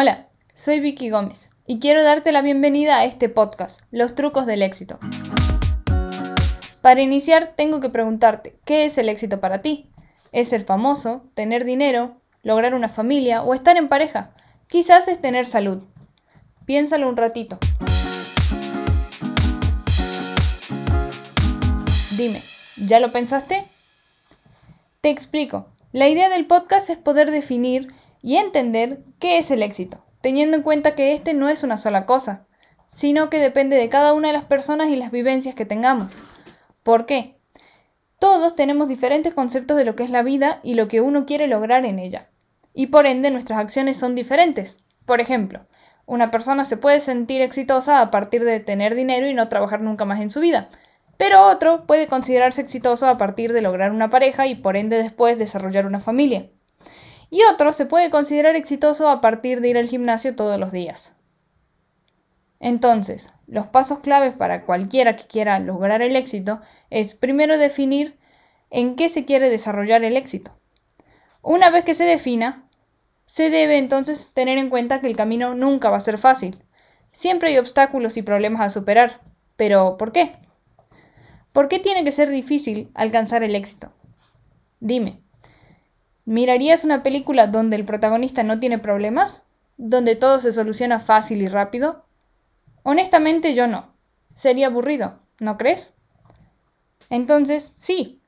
Hola, soy Vicky Gómez y quiero darte la bienvenida a este podcast, Los trucos del éxito. Para iniciar, tengo que preguntarte, ¿qué es el éxito para ti? ¿Es ser famoso, tener dinero, lograr una familia o estar en pareja? Quizás es tener salud. Piénsalo un ratito. Dime, ¿ya lo pensaste? Te explico. La idea del podcast es poder definir y entender qué es el éxito, teniendo en cuenta que este no es una sola cosa, sino que depende de cada una de las personas y las vivencias que tengamos. ¿Por qué? Todos tenemos diferentes conceptos de lo que es la vida y lo que uno quiere lograr en ella, y por ende nuestras acciones son diferentes. Por ejemplo, una persona se puede sentir exitosa a partir de tener dinero y no trabajar nunca más en su vida, pero otro puede considerarse exitoso a partir de lograr una pareja y por ende después desarrollar una familia. Y otro se puede considerar exitoso a partir de ir al gimnasio todos los días. Entonces, los pasos claves para cualquiera que quiera lograr el éxito es primero definir en qué se quiere desarrollar el éxito. Una vez que se defina, se debe entonces tener en cuenta que el camino nunca va a ser fácil. Siempre hay obstáculos y problemas a superar. Pero, ¿por qué? ¿Por qué tiene que ser difícil alcanzar el éxito? Dime, ¿mirarías una película donde el protagonista no tiene problemas? ¿Donde todo se soluciona fácil y rápido? Honestamente yo no. Sería aburrido, ¿no crees? Entonces, sí,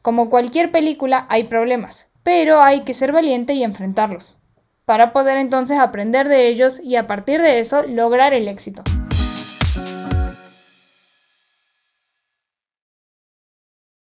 como cualquier película hay problemas, pero hay que ser valiente y enfrentarlos, para poder entonces aprender de ellos y a partir de eso lograr el éxito.